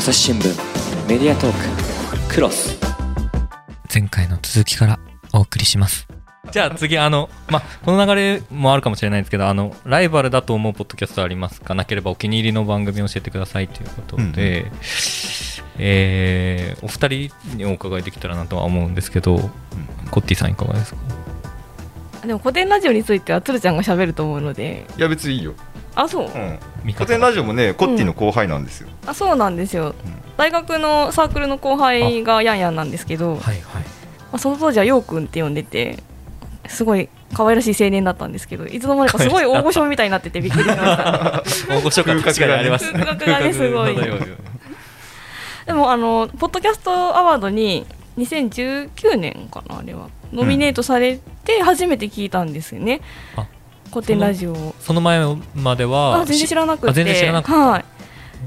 朝日新聞メディアトーククロス。前回の続きからお送りします。じゃあ次あのまあこの流れもあるかもしれないんですけどあのライバルだと思うポッドキャストありますか？なければお気に入りの番組を教えてくださいということで、えーお二人にお伺いできたらなとは思うんですけど、コッティさんいかがですか？でも古典ラジオについてはつるちゃんが喋ると思うので。いや別にいいよ、あそう。うん、見古典ラジオもねコッティの後輩なんですよ、あそうなんですよ。大学のサークルの後輩がヤンヤンなんですけどまはいはい。あ、その当時はヨウくんって呼んでてすごい可愛らしい青年だったんですけどいつの間にかすごい大御所みたいになっててびっくりしました。大御所感確かにあります。風格がねすごい。でもあのポッドキャストアワードに2019年かなあれは。ノミネートされて初めて聞いたんですよね、あ古典ラジオを。その前まではあ全然知らなくて。あ全然知らなかったはい。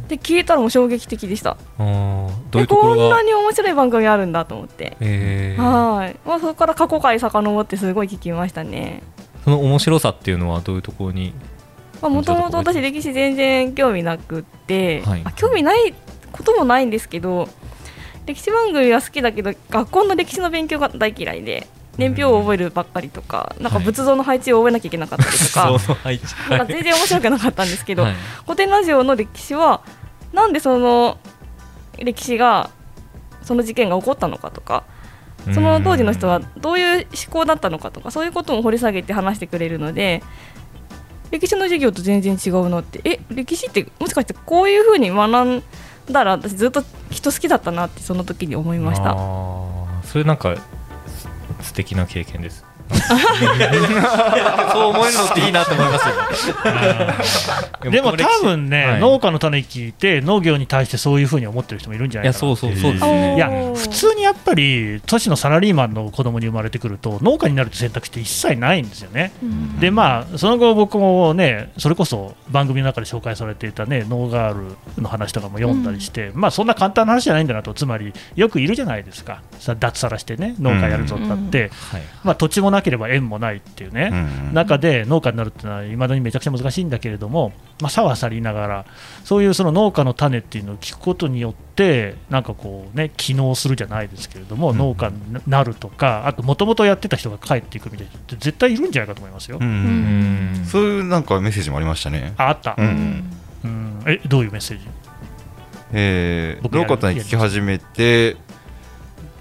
で聞いたらもう衝撃的でした。あーどういうえとこんなに面白い番組あるんだと思って、え。ーはい、まあ、そこから過去回遡ってすごい聞きましたね。その面白さっていうのはどういうところに？もともと私歴史全然興味なくって、はい。あ興味ないこともないんですけど歴史番組は好きだけど学校の歴史の勉強が大嫌いで年表を覚えるばっかりとか、なんか仏像の配置を覚えなきゃいけなかったりとか、その配置。なんか全然面白くなかったんですけど、はい。古典ラジオの歴史はなんでその歴史がその事件が起こったのかとかその当時の人はどういう思考だったのかとかそういうことも掘り下げて話してくれるので歴史の授業と全然違うなってえ歴史ってもしかしてこういうふうに学んだら私ずっと人好きだったなってその時に思いました。それなんかす素敵な経験です。そう思えるのっていいなと思いますよ。でも多分ね、はい。農家の種聞いて農業に対してそういうふうに思ってる人もいるんじゃないかなそうそうそう。ですおね。いやー普通にやっぱり都市のサラリーマンの子供に生まれてくると農家になるって選択肢って一切ないんですよね。うん。でまあその後僕もねそれこそ番組の中で紹介されていたねノーガールの話とかも読んだりして、まあそんな簡単な話じゃないんだなと。つまりよくいるじゃないですか。さ脱サラしてね農家やるぞってなって、はい。まあ土地もなければ縁もないっていうね、うん中で農家になるっていうのはいまだにめちゃくちゃ難しいんだけれども、まあ、さはさりながらそういうその農家の種っていうのを聞くことによってなんかこうね機能するじゃないですけれども、うん。農家になるとかあともともとやってた人が帰っていくみたいな人って絶対いるんじゃないかと思いますよ。うんうんそういうなんかメッセージもありましたね、ああった、うんうん。えどういうメッセージ？えー、農家に聞き始めて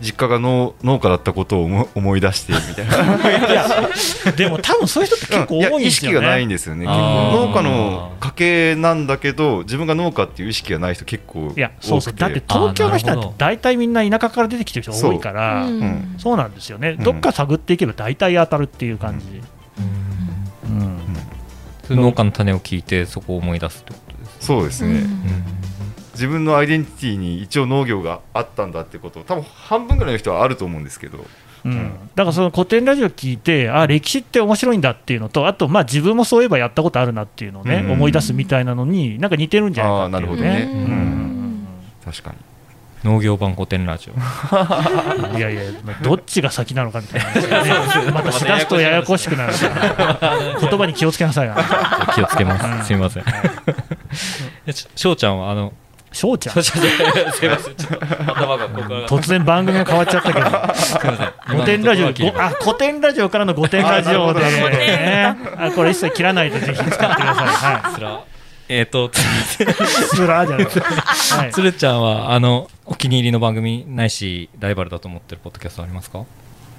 実家が農農家だったことを思思い出してみたいな。でも多分そういう人って結構多いん意識ですよね。がないんですよね。結構農家の家系なんだけど自分が農家っていう意識がない人結構いやそうそう。多くだって東京の人あーなるほど。なんて大体みんな田舎から出てきてる人が多いからうん。うん。そうなんですよね、うん。どっか探っていけば大体当たるっていう感じ。うん。それ農家の種を聞いてそこを思い出すってことですそうですね、うん自分のアイデンティティに一応農業があったんだってこと多分半分ぐらいの人はあると思うんですけど。うん。だからその古典ラジオ聞いて、あ歴史って面白いんだっていうのと、あと、まあ、自分もそういえばやったことあるなっていうのをね、うん。思い出すみたいなのに、なんか似てるんじゃないかっていうあーなるほどね。ね。うん。確かに。農業版古典ラジオ。いやいや、まあどっちが先なのかみたいな話がね、またしだすとややこしくなるから、言葉に気をつけなさいな。気をつけまうん。すすみません。えししょうちゃんはあの翔ちゃん。しょうちゃん。すいません。頭が突然番組が変わっちゃったけど、すいません。古典ラジオ、あ古典ラジオからの古典ラジオで、あこれ一切切らないでぜひ使ってください。はすら。えっ、とい、スラーじゃない。はい。つるちゃんはあのお気に入りの番組ないしライバルだと思ってるポッドキャストありますか、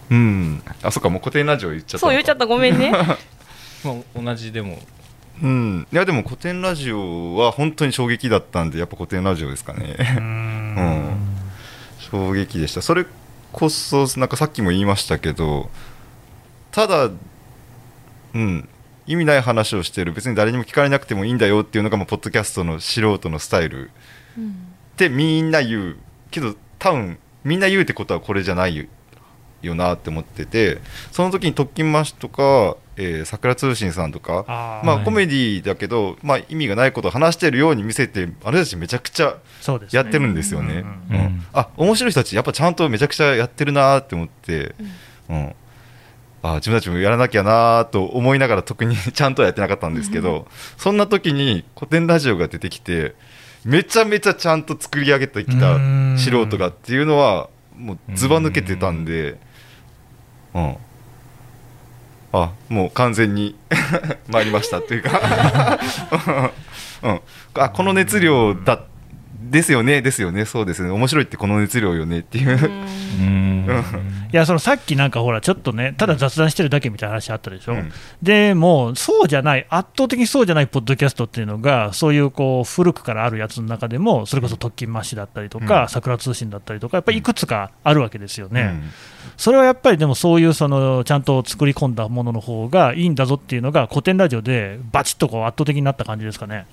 うん。あそっかもう古典ラジオ言っちゃったっそう言っちゃった。ごめんね。まあ、同じでも。たうん。いやでも古典ラジオは本当に衝撃だったんでやっぱ古典ラジオですかね。うん。衝撃でした。それこそなんかさっきも言いましたけどただうん。意味ない話をしてる別に誰にも聞かれなくてもいいんだよっていうのがもうポッドキャストの素人のスタイル。ってみんな言う。けど多分みんな言うってことはこれじゃないよなって思っててその時に「特勤マッシュ」とか「えー桜通信」さんとかまあコメディだけど、まあ、意味がないことを話してるように見せてあれたちめちゃくちゃやってるんですよね。うんうんうんあ面白い人たちやっぱちゃんとめちゃくちゃやってるなーって思って、うん。あ自分たちもやらなきゃなーと思いながら特に ちゃんとはやってなかったんですけど、そんな時に古典ラジオが出てきてめちゃめちゃちゃんと作り上げてきたうん。素人がっていうのはもうずば抜けてたんでうん。あもう完全に 参りましたっていうか、うん、あこの熱量だですよねですよね。そうですね。面白いってこの熱量よねっていう、うん。いやそのさっきなんかほらちょっとねただ雑談してるだけみたいな話あったでしょ、うん。でもうそうじゃない圧倒的にそうじゃないポッドキャストっていうのがそういうこう古くからあるやつの中でもそれこそ特勤マッシュだったりとか、うん。桜通信だったりとかやっぱりいくつかあるわけですよね、うん。それはやっぱりでもそういうそのちゃんと作り込んだものの方がいいんだぞっていうのが古典ラジオでバチッとこう圧倒的になった感じですかね。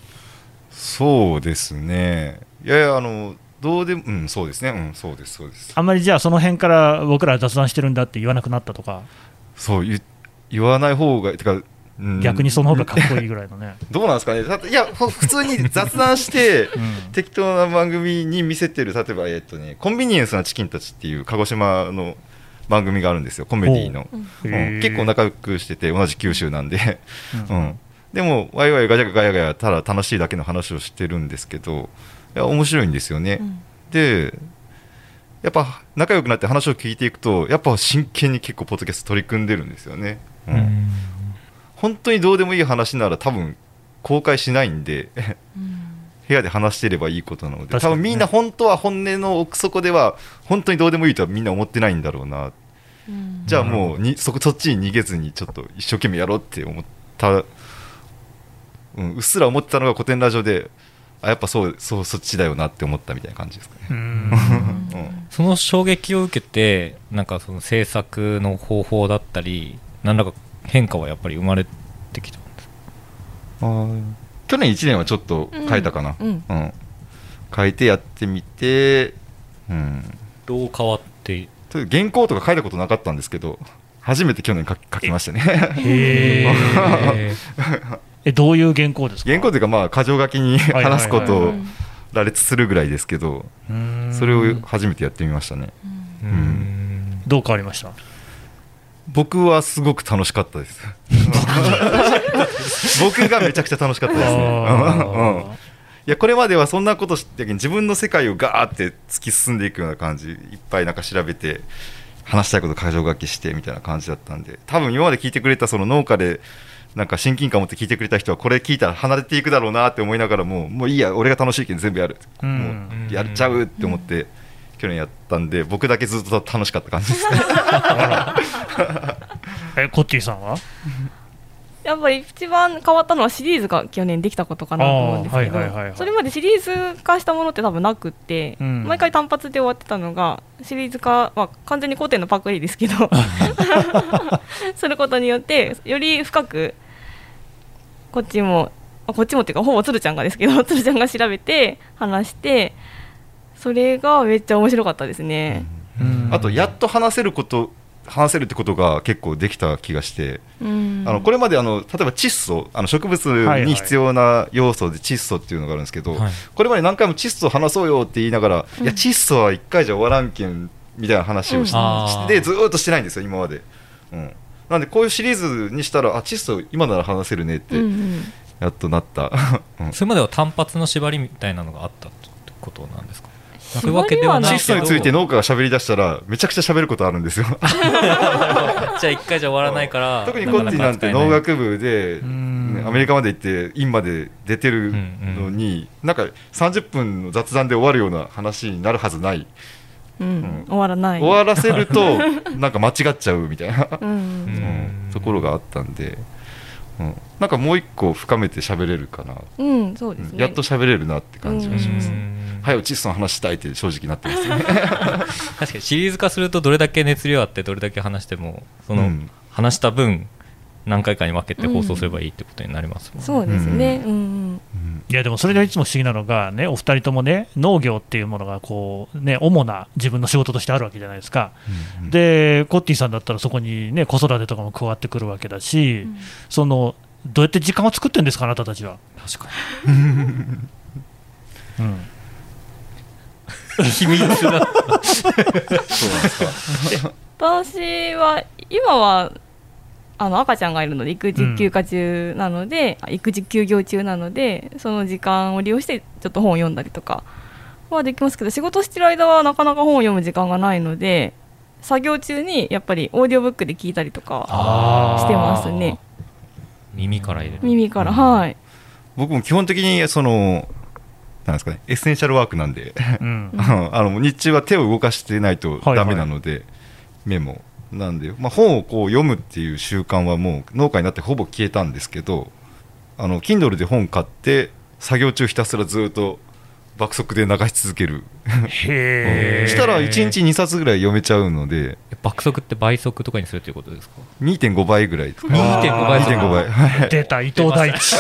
そうですね。いやいやあのどうでもうんそうですね。うんそうですそうです。あんまりじゃあその辺から僕らは雑談してるんだって言わなくなったとか、そう言言わない方がてか、うん。逆にその方がかっこいいぐらいのね。どうなんですかね。いやほ普通に雑談してうん。適当な番組に見せてる例えばえっとねコンビニエンスなチキンたちっていう鹿児島の番組があるんですよ。コメディの、う。ん。結構仲良くしてて同じ九州なんで、ううんん、でもワイワイガチャガヤガヤただ楽しいだけの話をしてるんですけどいや面白いんですよね、うん。でやっぱ仲良くなって話を聞いていくとやっぱ真剣に結構ポッドキャスト取り組んでるんですよね、うん。うん。本当にどうでもいい話なら多分公開しないんでうん。部屋で話していればいいことなので、ね。多分みんな本当は本音の奥底では本当にどうでもいいとはみんな思ってないんだろうな。うん。じゃあもうにそこそっちに逃げずにちょっと一生懸命やろうって思った、うん、うっすら思ってたのが古典ラジオであやっぱそうそうそっちだよなって思ったみたいな感じですかね。うん。うん。その衝撃を受けてなんかその制作の方法だったり何らか変化はやっぱり生まれてきたんです去年1年はちょっと変えたかな、うん。うん。変えてやってみて、うん、どう変わって？と原稿とか書いたことなかったんですけど初めて去年書き書きましたね。へー えどういう原稿ですか？原稿というかまあ箇条書きに話すことをうん羅列するぐらいですけどうん。それを初めてやってみましたね。うん。どう変わりました？僕はすごく楽しかったです。僕がめちゃくちゃ楽しかったですね。うんうん。いやこれまではそんなことして自分の世界をガーって突き進んでいくような感じいっぱいなんか調べて話したいこと箇条書きしてみたいな感じだったんで多分今まで聞いてくれたその農家でなんか親近感を持って聞いてくれた人はこれ聞いたら離れていくだろうなって思いながらももういいや俺が楽しいけど全部やる、うん。もうやっちゃうって思って去年やったんで僕だけずっと楽しかった感じですね。えコッティさんは？やっぱり一番変わったのはシリーズが去年できたことかなと思うんですけあーはいはいはいはい。どそれまでシリーズ化したものって多分なくって、うん。毎回単発で終わってたのがシリーズ化は完全に古典のパクリですけど することによってより深くこっちもあこっちもっていうかほぼつるちゃんがですけど つるちゃんが調べて話してそれがめっちゃ面白かったですね。うん。あとやっと話せること話せるってことが結構できた気がして、うん。あのこれまであの例えば窒素あの植物はいに必要な要素で窒素っていうのがあるんですけど、はい。これまで何回も窒素話そうよって言いながら、うん。いや窒素は1回じゃ終わらんけんみたいな話をし,、うんずーっとしてないんですよ今まで、うん、なんでこういうシリーズにしたらあ窒素今なら話せるねってうんうん。やっとなった、う んそれまでは単発の縛りみたいなのがあったってことなんですか？そういうわけではない窒素について農家が喋り出したらめちゃくちゃ喋ることあるんですよ。じゃあ一回じゃ終わらないから特にコッティなんて農学部で、アメリカまで行って院まで出てるのに、なんか30分の雑談で終わるような話になるはずない、うん。うん。終わらない。終わらせると なんか間違っちゃうみたいな、ところがあったんで、うん、なんかもう一個深めて喋れるかな、うん、そうですね。やっと喋れるなって感じがします、うん。早く窒素の話したいって正直なってます。ね 確かにシリーズ化するとどれだけ熱量あってどれだけ話してもその、うん。話した分何回かに分けて放送すればいいってことになりますもんね、そうですね。うん。うん。うん。いやでもそれでいつも不思議なのが、ね、お二人ともね、農業っていうものがこう、ね、主な自分の仕事としてあるわけじゃないですか、うんでコッティさんだったらそこに、ね、子育てとかも加わってくるわけだし、そのどうやって時間を作ってるんですか、あなたたちは。確かうん。に秘密だ。そうなんですか。私は今はあの赤ちゃんがいるので育児休暇中なので、あ育児休業中なのでその時間を利用してちょっと本を読んだりとかはできますけど仕事してる間はなかなか本を読む時間がないので作業中にやっぱりオーディオブックで聞いたりとかしてますね。耳から入れる。耳から、はい。僕も基本的にそのなんですかね。エッセンシャルワークなんで。うん。あの日中は手を動かしてないとダメなので、メモ。なんで、まあ、本をこう読むっていう習慣はもう農家になってほぼ消えたんですけどあの Kindle で本買って作業中ひたすらずっと爆速で流し続ける。へえしたら1日2冊ぐらい読めちゃうので爆速って倍速とかにするということですか？2.5倍ぐらいですか2.5倍速。2.5倍はい出た伊藤大地。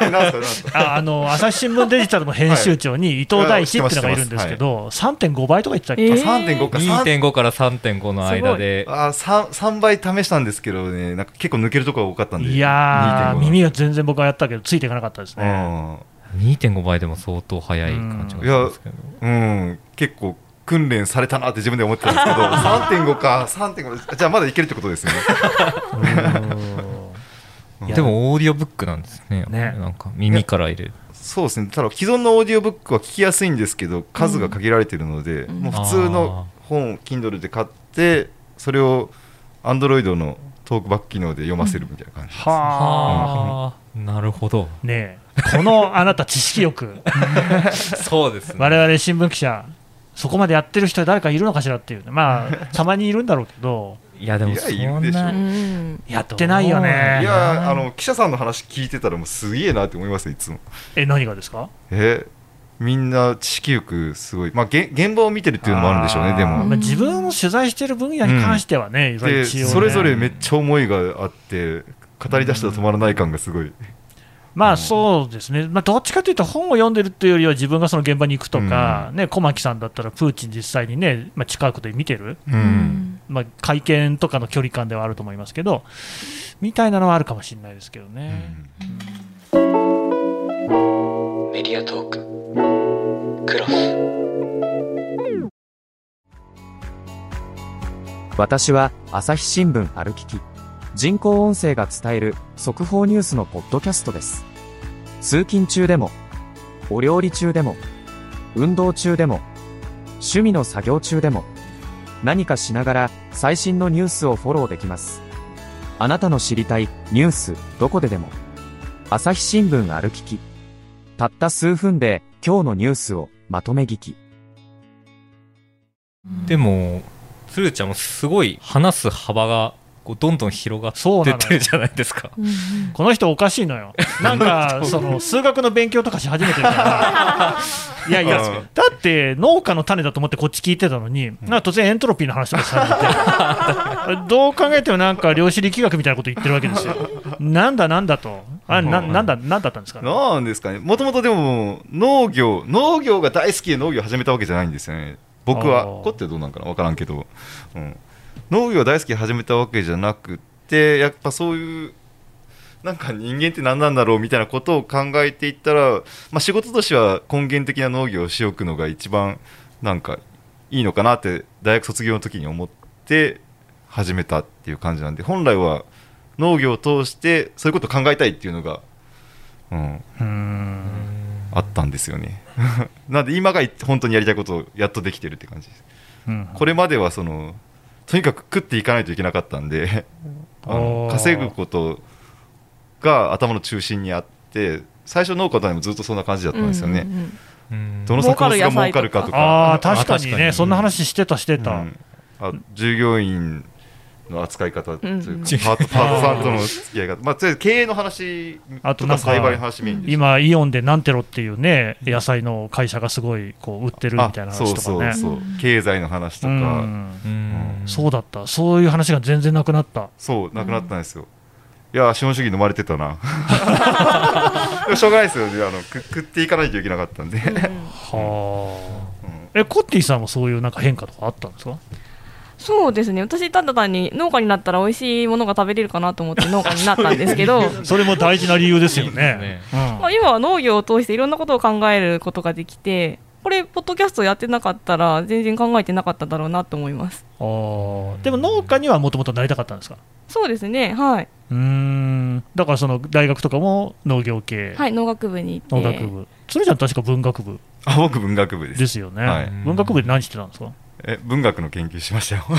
えなんすか朝日新聞デジタルの編集長に伊藤大地っていうのがいるんですけど、3.5倍とか言ってたっけ、えー。3.5か。3 2.5から3.5の間で。あ 3, 3倍試したんですけどね。なんか結構抜けるところが多かったんで。いやー、2.5耳が全然僕はやったけど、ついていかなかったですね。うん2.5倍でも相当速い感じがするんですけど。うん、結構訓練されたなって自分で思ってたんですけど 3.5か3.5じゃあまだいけるってことですね。でもオーディオブックなんですね。ね。なんか耳から入れる。そうですね。ただ既存のオーディオブックは聞きやすいんですけど数が限られてるので、うん。もう普通の本を Kindle で買ってそれを Android のトークバック機能で読ませるみたいな感じです、はあ、ああなるほど。ねえ、このあなた、知識欲、そうですね。我々新聞記者、そこまでやってる人、誰かいるのかしらっていうね、まあ、たまにいるんだろうけど、いやでもいやそいるでしょ。んなうん。やってないよね。い。やあの記者さんの話聞いてたらもうすげえなって思いますよいつも。え、何がですか？えみんな知識欲すごい。まあげ現場を見てるっていうのもあるんでしょうねでも。まあ自分の取材してる分野に関してはね、で一応ね。それぞれめっちゃ思いがあって語り出したら止まらない感がすごい、まあそうですね、まあ、どっちかというと、本を読んでるっていうよりは、自分がその現場に行くとか、ね、小牧さんだったら、プーチン実際にね、まあ、近くで見てる、うん。まあ、会見とかの距離感ではあると思いますけど、みたいなのはあるかもしれないですけどね。メディアトーク。クロス。私は朝日新聞歩きき。人工音声が伝える速報ニュースのポッドキャストです通勤中でもお料理中でも運動中でも趣味の作業中でも何かしながら最新のニュースをフォローできます。あなたの知りたいニュースどこででも朝日新聞歩ききたった数分で今日のニュースをまとめ聞き。でも鶴ちゃんもすごい話す幅がこうどんどん広がってってるじゃないですか。うんうん。この人おかしいのよ。なんか、その、数学の勉強とかし始めてるから。いやいやうん、だって農家の種だと思ってこっち聞いてたのに、なんか突然エントロピーの話とかし始めて、どう考えてもなんか量子力学みたいなこと言ってるわけですよ。なんだなんだと。あななんだ、なんだったんですか？なんですかね。もともとでも農業農業が大好きで農業を始めたわけじゃないんですよね。僕は。こってどうなんかな。分からんけど、うん、農業が大好きで始めたわけじゃなくてやっぱそういうなんか人間って何なんだろうみたいなことを考えていったら、まあ、仕事としては根源的な農業をしておくのが一番なんかいいのかなって大学卒業の時に思って始めたっていう感じなんで本来は農業を通してそういうことを考えたいっていうのが、うん、うーん。あったんですよね。なんで今が本当にやりたいことをやっとできてるって感じです。うん。これまではそのとにかく食っていかないといけなかったんであの稼ぐことが頭の中心にあって最初農家でもずっとそんな感じだったんですよね、うんうんうん。うん。どの作物が儲かるか。とか。ああ、確かにね、そんな話してた、してた。うん。あ従業員の扱い方というか、うんパートパートさんとの付き合い方、まあ、経営の話とあとなんかか栽培の話メインでした今、イオンでナンテロっていうね、野菜の会社がすごいこう売ってるみたいなあそう話とかね。そうそう経済の話とか、うんうんそうだった、そういう話が全然なくなった。そう、なくなったんですよ。いや、資本主義飲まれてたな。しょうがないですよね。あのく食っていかないといけなかったんで。はあ。え、コッティさんもそういうなんか変化とかあったんですか？そうですね。私ただ単に農家になったら美味しいものが食べれるかなと思って 農家になったんですけどそれも大事な理由ですよいいねで。うん。まあ今は農業を通していろんなことを考えることができてこれポッドキャストやってなかったら全然考えてなかっただろうなと思います。あー。でも農家にはもともとなりたかったんですか？そうですね。はい。うーん。だからその大学とかも農業系、はい農学部に行って。農学部。それじゃん確か文学部。あ僕文学部です。ですよね、はい。文学部で何してたんですか？え文学の研究しましたよ。い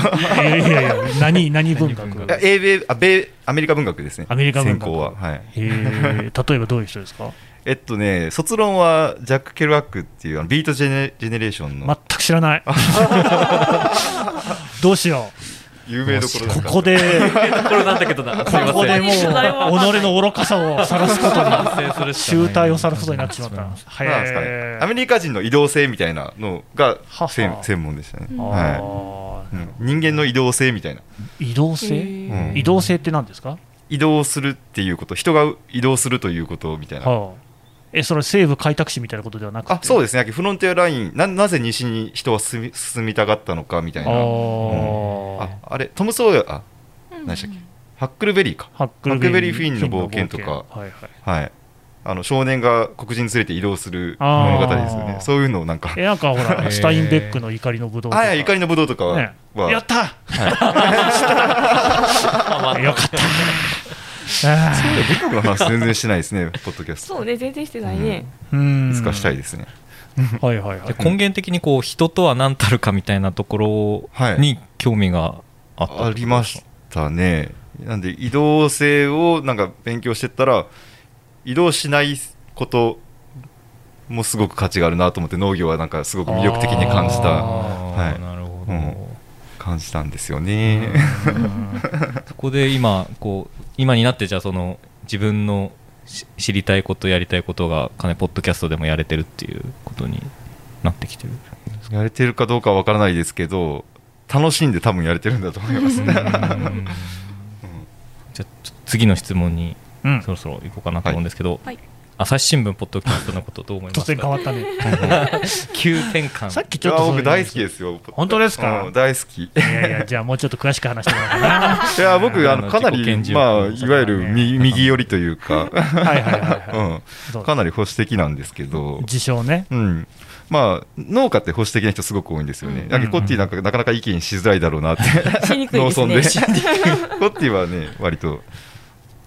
やいやいや何 何文学？英米あ米アメリカ文学ですね。アメリカ文学。専攻は。はい。へえ 例えばどういう人ですか？えっとね卒論はジャック・ケルアックっていうあのビートジェネジェネレーションの。全く知らない。どうしよ有名どころうですか？ここでこれなんだけどなここでもう己の愚かさを晒すことに集大を晒すことになってしまったアメリカ人の移動性みたいなのがはは専専門でしたね、あはーいうん、人間の移動性みたいな、移動性、うん移動性って何ですか、移動するっていうこと人が移動するということみたいな、はあ、えそれ西部開拓史みたいなことではなくて？あそうですね。フロンティアラインななぜ西に人は進み進みたがったのかみたいな。ああーあれトム・ソーヤあ何でしたっけ？ハックルベリーか。ハックルベリーフィンの冒険とか。はいはい。はい。あの少年が黒人に連れて移動する物語ですよね。そういうのをなんか。えなんかほら、スタインベックの怒りのぶどうとか。怒りの武道とかは、やったあ よかったあ文学の話全然してないですね ポッドキャスト。そうね全然してないね、ーうん。いつかしたいですね。はいはいはい。で根源的にこう人とは何たるかみたいなところに興味があったありましたね。なんで移動性をなんか勉強してったら移動しないこともすごく価値があるなと思って農業はなんかすごく魅力的に感じた。あはい。ーなるほど、うん感じたんですよね。そこで今こう今になってじゃあその自分のし知りたいことやりたいことがかなりポッドキャストでもやれてるっていうことになってきてる。やれてるかどうかは分からないですけど楽しんで多分やれてるんだと思いますね。じゃあちょっと次の質問にうん。そろそろ行こうかなと思うんですけど、はい朝日新聞ポッドキャストのことどう思います？突然変かわったね。急転換。さっきちょっと僕大好きですよ。本当ですか？うん大好き。いやいやじゃあもうちょっと詳しく話してもらおうかな。いや僕あのかなりまあ欲いわゆる右右寄りというか、はいはいはいはい、う、ん。かなり保守的なんですけど、自称ね。うん、まあ農家って保守的な人すごく多いんですよね。うん。だけどコッティなんかなかなか意見しづらいだろうなって。しにくい農です村で。ねコッティはね割と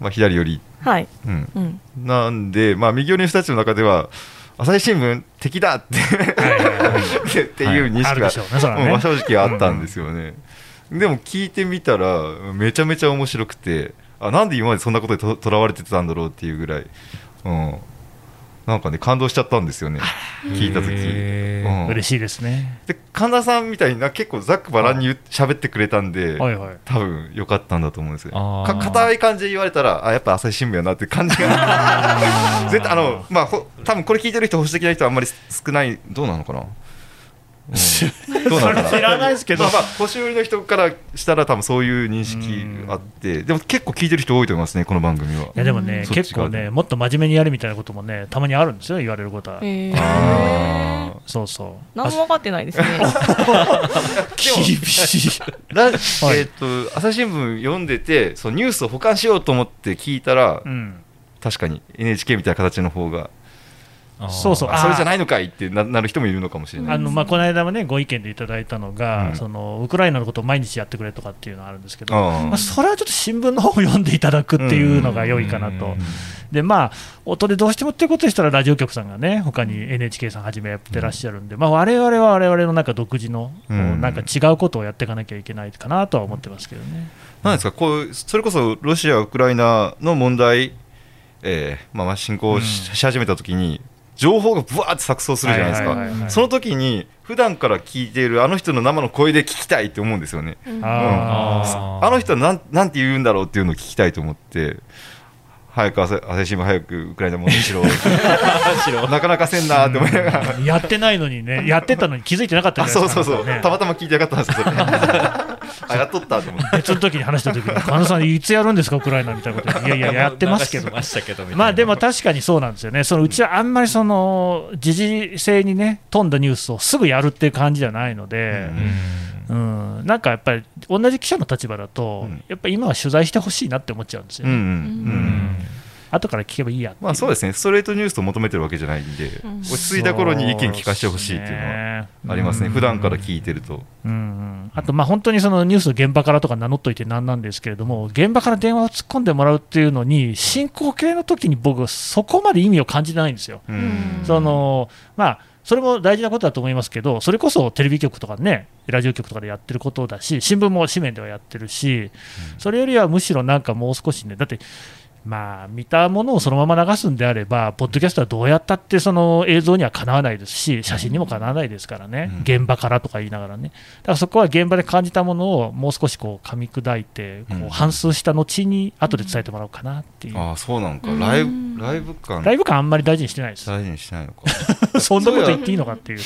まあ左寄り、はい、うん、うん、なんでまあ右寄りの人たちの中では朝日新聞敵だってはいはいはい。っていう認識があるでしょうねね。正直あったんですよね。でも聞いてみたらめちゃめちゃ面白くてあなんで今までそんなことにととらわれてたんだろうっていうぐらい、うん、なんかね感動しちゃったんですよね。聞いた時、うん。嬉しいですね。で神田さんみたいな結構ざっくばらんに喋ってくれたんで、はいはい。多分良かったんだと思うんですよ。か硬い感じで言われたらあやっぱ朝日新聞やなって感じが。絶対あのまあほ多分これ聞いてる人保守的な人はあんまり少ないどうなのかな、うんどうなのかな。知らないですけど。まあまあ年寄りの人からしたら多分そういう認識あって。でも結構聞いてる人多いと思いますねこの番組は。いやでもね、結構ね、もっと真面目にやるみたいなこともね、たまにあるんですよ、言われることは。えー、あそうそう。何も分かってないですね。厳しい。ラはい。えーっと朝日新聞読んでてそうニュースを保管しようと思って聞いたら、うん、確かに NHK みたいな形の方がそうそう。あそれじゃないのかいってななる人もいるのかもしれない。あのまあ、この間もね、ご意見でいただいたのが、うん。そのウクライナのことを毎日やってくれとかっていうのがあるんですけど、まあ、それはちょっと新聞の方を読んでいただくっていうのが良いかなと。でまあ、音でどうしてもっていうことでしたら、ラジオ局さんがね、他に NHK さんはじめやってらっしゃるんで、まあ我々は我々のなんか独自の、うん。なんか違うことをやっていかなきゃいけないかなとは思ってますけどね。なんですか？こうそれこそロシア、ウクライナの問題、えーまあ、まあ侵攻し,、うん。始めたときに情報がぶわーって錯綜するじゃないですか、はいはいはいはい。その時に普段から聞いているあの人の生の声で聞きたいって思うんですよね。あー。あの人はなんなんて言うんだろうっていうのを聞きたいと思って。早く朝朝日新聞早くウクライナ問題しろ。なかなかせんなーって思いながら。やってないのにね、やってたのに気づいてなかったあじゃな。いですか。そうそうそう、たまたま聞いてなかったんですよ、それあやっとったと思って、別の時に話した時に、神田さん、いつやるんですか、ウクライナみたいなこといやいや、やってますけど。ましたけどまあでも確かにそうなんですよね、そのうちはあんまりその時事性にね、富んだニュースをすぐやるっていう感じじゃないので、うん。うん。なんかやっぱり、同じ記者の立場だと、うん。やっぱり今は取材してほしいなって思っちゃうんですようんうね。ん。うん後から聞けばいいやまあそうですね。ストレートニュースと求めてるわけじゃないんで、うん。落ち着いた頃に意見聞かせてほしいっていうのはありますね、普段から聞いてると。うんうん、あと、まあ、本当にそのニュース現場からとか名乗っといてなんなんですけれども、現場から電話を突っ込んでもらうっていうのに、進行形の時に僕、そこまで意味を感じてないんですよ。うん。そのまあそれも大事なことだと思いますけど、それこそテレビ局とかね、ラジオ局とかでやってることだし、新聞も紙面ではやってるし、それよりはむしろなんかもう少しね、だって、まあ、見たものをそのまま流すんであれば、ポッドキャストはどうやったってその映像にはかなわないですし、写真にもかなわないですからね、うん。現場からとか言いながらね、だからそこは現場で感じたものをもう少しこう噛み砕いて、こうん。う反数した後に、後で伝えてもらおうかなっていう、ああそうなのか。うん。ライブライブ感。ライブ感あんまり大事にしてないです。大事にしないのか。そんなこと言っていいのかっていう。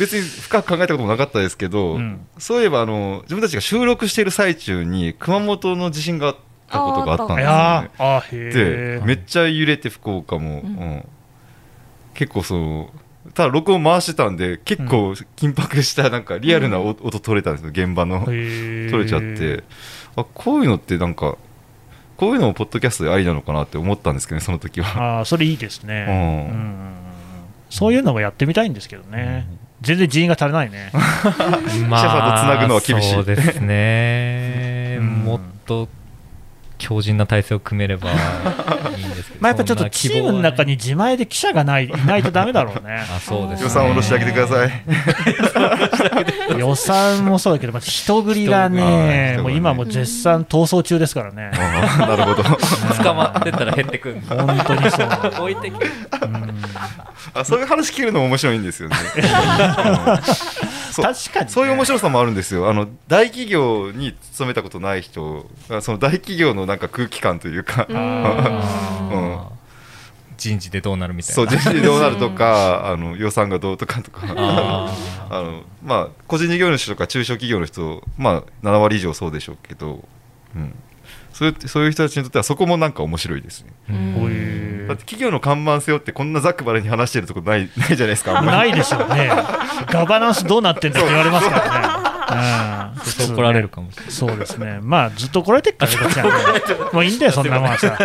別に深く考えたこともなかったですけど、うん。そういえばあの自分たちが収録している最中に熊本の地震があったことがあったんですよねでめっちゃ揺れて福岡も、うん。結構そのただ録音回してたんで結構緊迫したなんかリアルな音音取れたんですよ現場の。え取れちゃって。あこういうのってなんかこういうのもポッドキャストでありなのかなって思ったんですけどねその時は。あーそれいいですね、うん。うん。そういうのもやってみたいんですけどね、全然人員が足りないね、ま記者さんとつなぐのは厳しい。そうですね。うん。もっと強靭な体制を組めればまあ、やっぱちょっとチームの中に自前で記者がないいないとダメだろうね、あそうですね。予算を下ろしてあげてください。予算もそうだけど、まず人繰りがね、ねもう今も絶賛逃走中ですからね、あ なるほど。捕まってったら減ってくん本当にそう。置いてきて。うん。あそういう話聞けるのも面白いんですよね、確かにね。そういう面白さもあるんですよ。あの大企業に勤めたことない人がその大企業のなんか空気感というか、うん。うん人事でどうなるみたいな。そう実施でどうなるとかあの予算がどうとかとか。あ あのまあ個人事業主とか中小企業の人まあ7割以上そうでしょうけど、うん、そういうそういう人たちにとってはそこもなんか面白いですね。ーこううん。いうだって企業の看板背負ってこんなざっくばらんに話してるとこない ないじゃないですかないでしょうね、ガバナンスどうなってんだって言われますからね。うんちょっと怒られるかもしれない。そうですね、まあ、ずっと怒られてっからね、こっちはね。もういいんだよ、そんなもんはさ。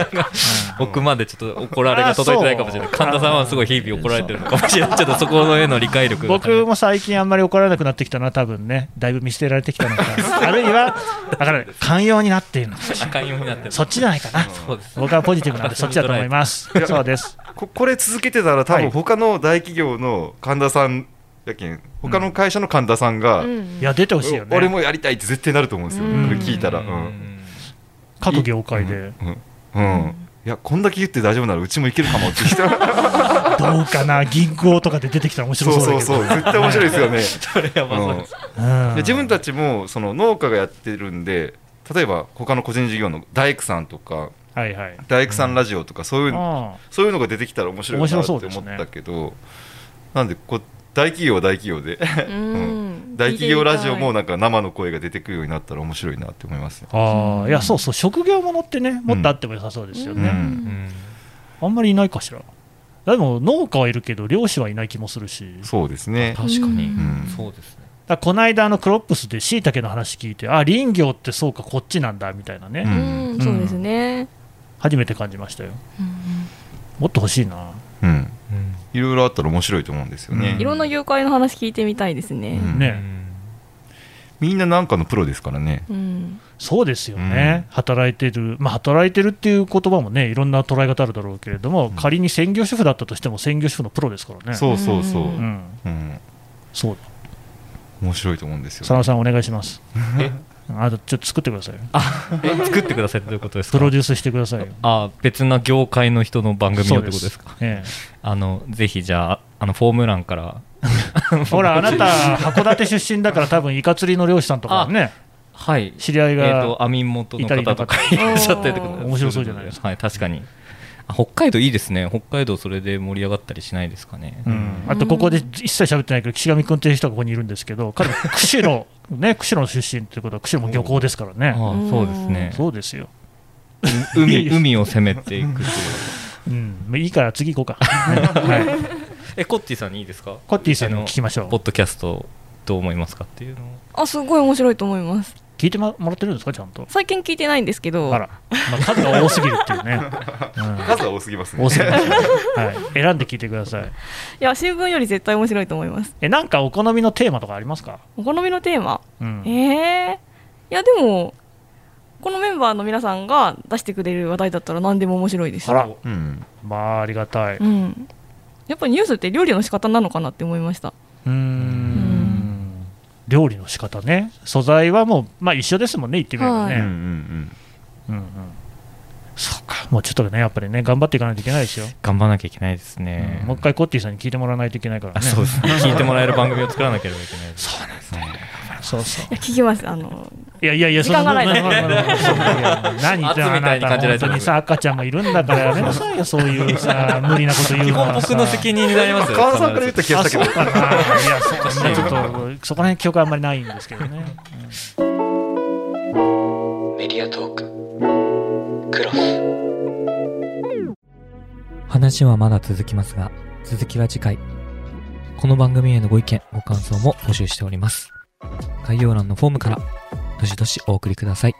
僕までちょっと怒られが届いてないかもしれない。神田さんはすごい日々怒られてるのかもしれない。ちょっとそこのへの理解力が僕も最近あんまり怒られなくなってきたのは、多分ね、だいぶ見捨てられてきたのか、あるいは、だから寛容になっているの。か、赤いようになってる。そっちじゃないかな、そうです僕はポジティブなんで、そっちだと思います。そうです。ここれ続けてたら多はい。分他の大企業の神田さんやけん他の会社の神田さんが、うんいや、出てほしいよね、俺もやりたいって絶対なると思うん。ですよ、うんこれ聞いたら、ううん。ん各業界で、うん。うん。いやこんだけ言って大丈夫ならうちもいけるかもって人。どうかな、銀行とかで出てきたら面白そうそうだけど。そうそう絶対面白いですよね、それやばそう。ですうん。で自分たちもその農家がやってるんで例えば他の個人事業の大工さんとかはいはい。大工さんラジオとかそういうそういうのが出てきたら面白いなって面白思そうですね。ったけど、なんでこう大企業は大企業で。うん。大企業ラジオもなんか生の声が出てくるようになったら面白いなって思いますね。ああ、いや、そうそう、職業ものってね、もっとあっても良さそうですようんね。うん。うん。あんまりいないかしら。でも農家はいるけど、漁師はいない気もするし、そうですね。確かに。うん。そうですね。らこの間、あのクロップスでしいたけの話聞いて、あ林業ってそうか、こっちなんだみたいなね、ううんんそうですね。初めて感じましたよ。うん。もっと欲しいな。うん。うんいろいろあったら面白いと思うんですよね。うんいろんな業界の話聞いてみたいですねうんねみんななんかのプロですからね。うんそうですよね、働いてる、まあ、働いてるっていう言葉もね、いろんな捉え方あるだろうけれども、ん仮に専業主婦だったとしても、専業主婦のプロですからね。そうそうそう。うん。そう面白いと思うんですよ。佐野さん、お願いします。えあとちょっと作ってくださいよ。え作ってくださいってどういうことですか？プロデュースしてくださいよ。あ別な業界の人の番組をってことですか？えあのぜひじゃああのフォーム欄から。え、ほら、あなた、函館出身だから、多分イカ釣りの漁師さんとかね、はい。知り合いえっ、が、と網元の方とかいらっしゃってってことです。面白そうじゃないですか。はい確かに。あ北海道いいですね。北海道それで盛り上がったりしないですかね、うん、あとここで一切喋ってないけど、岸上君っていう人がここにいるんですけど、彼も釧路、ね、釧路出身ということは、釧路も漁港ですからね、ああそうですね。そうですよ、う海海を攻めていくううん、まあいいから次行こうか、はい、えコッティさんにいいですか？コッティさんに聞きましょう。ポッドキャストどう思いますかっていうのを。あすごい面白いと思います聞いてもらってるんですか、ちゃんと？最近聞いてないんですけどあら、まあ、数が多すぎるっていうね。うん数は多すぎますね多すぎますよね、はい。選んで聞いてください。いや新聞より絶対面白いと思いますえ、なんかお好みのテーマとかありますか？お好みのテーマ？うん。えー、いやでもこのメンバーの皆さんが出してくれる話題だったら何でも面白いですあら、うんまあ、ありがたい。ううんやっぱりニュースって料理の仕方なのかなって思いましたーん。料理の仕方ね。素材はもう、まあ一緒ですもんね、言ってみればね。はいうんうんうんうん。そうか。もうちょっとね、やっぱりね、頑張っていかないといけないですよ。頑張らなきゃいけないですね。うんもう一回コッティさんに聞いてもらわないといけないからね。あそうですね。聞いてもらえる番組を作らなければいけないです。そうなんですね。そうそう。いや聞きますあのいやいやいや、時間がないそんまあまあまあまあそういや何じられてる本当にさ、赤ちゃんもいるんだからやめなさいよ、そういうさ、無理なこと言う基のは僕の責任になりますよ。川野さんから言った気があ、したけど。いや、そうね、ちょっと、そこら辺記憶あんまりないんですけどね。メディアトーククロス話はまだ続きますが、続きは次回。この番組へのご意見、ご感想も募集しております。概要欄のフォームから、どしどしお送りください。